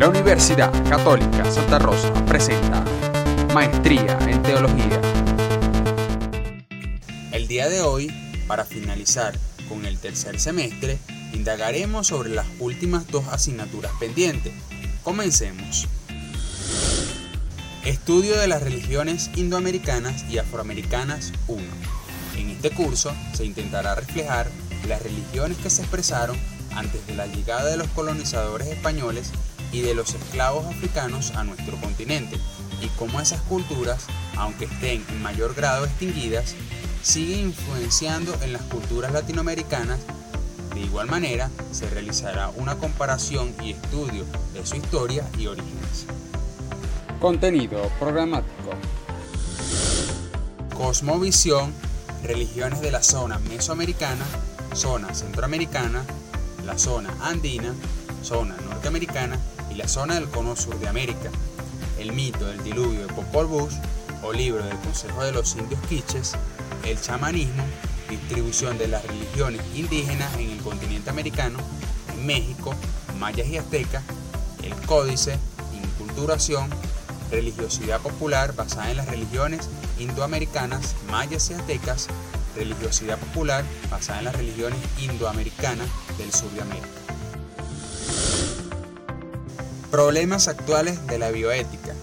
La Universidad Católica Santa Rosa presenta Maestría en Teología. El día de hoy, para finalizar con el tercer semestre, indagaremos sobre las últimas dos asignaturas pendientes. Comencemos. Estudio de las religiones indoamericanas y afroamericanas 1. En este curso se intentará reflejar las religiones que se expresaron antes de la llegada de los colonizadores españoles y de los esclavos africanos a nuestro continente, y cómo esas culturas, aunque estén en mayor grado extinguidas, siguen influenciando en las culturas latinoamericanas. De igual manera, se realizará una comparación y estudio de su historia y orígenes. Contenido programático. Cosmovisión, religiones de la zona mesoamericana, zona centroamericana, la zona andina, zona norteamericana y la zona del cono sur de América. El mito del diluvio de Popol Vuh o libro del Consejo de los Indios Quiches, el chamanismo, distribución de las religiones indígenas en el continente americano, en México, mayas y aztecas, el códice, inculturación, religiosidad popular basada en las religiones indoamericanas, mayas y aztecas, religiosidad popular basada en las religiones indoamericanas del sur de América. Problemas actuales de la bioética.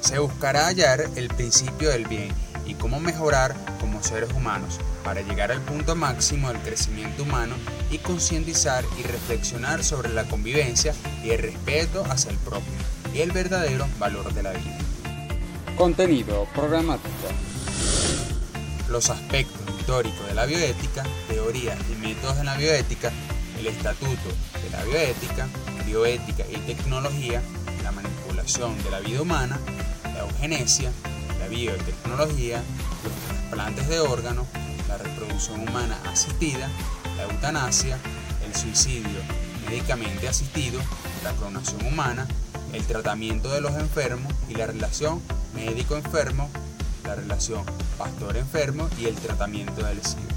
Se buscará hallar el principio del bien y cómo mejorar como seres humanos para llegar al punto máximo del crecimiento humano y concientizar y reflexionar sobre la convivencia y el respeto hacia el propio y el verdadero valor de la vida. Contenido programático. Los aspectos históricos de la bioética, teoría y métodos de la bioética, el estatuto de la bioética, bioética y tecnología, la manipulación de la vida humana, la eugenesia, la biotecnología, los trasplantes de órganos, la reproducción humana asistida, la eutanasia, el suicidio médicamente asistido, la clonación humana, el tratamiento de los enfermos y la relación médico-enfermo, la relación pastor-enfermo y el tratamiento del SIDA.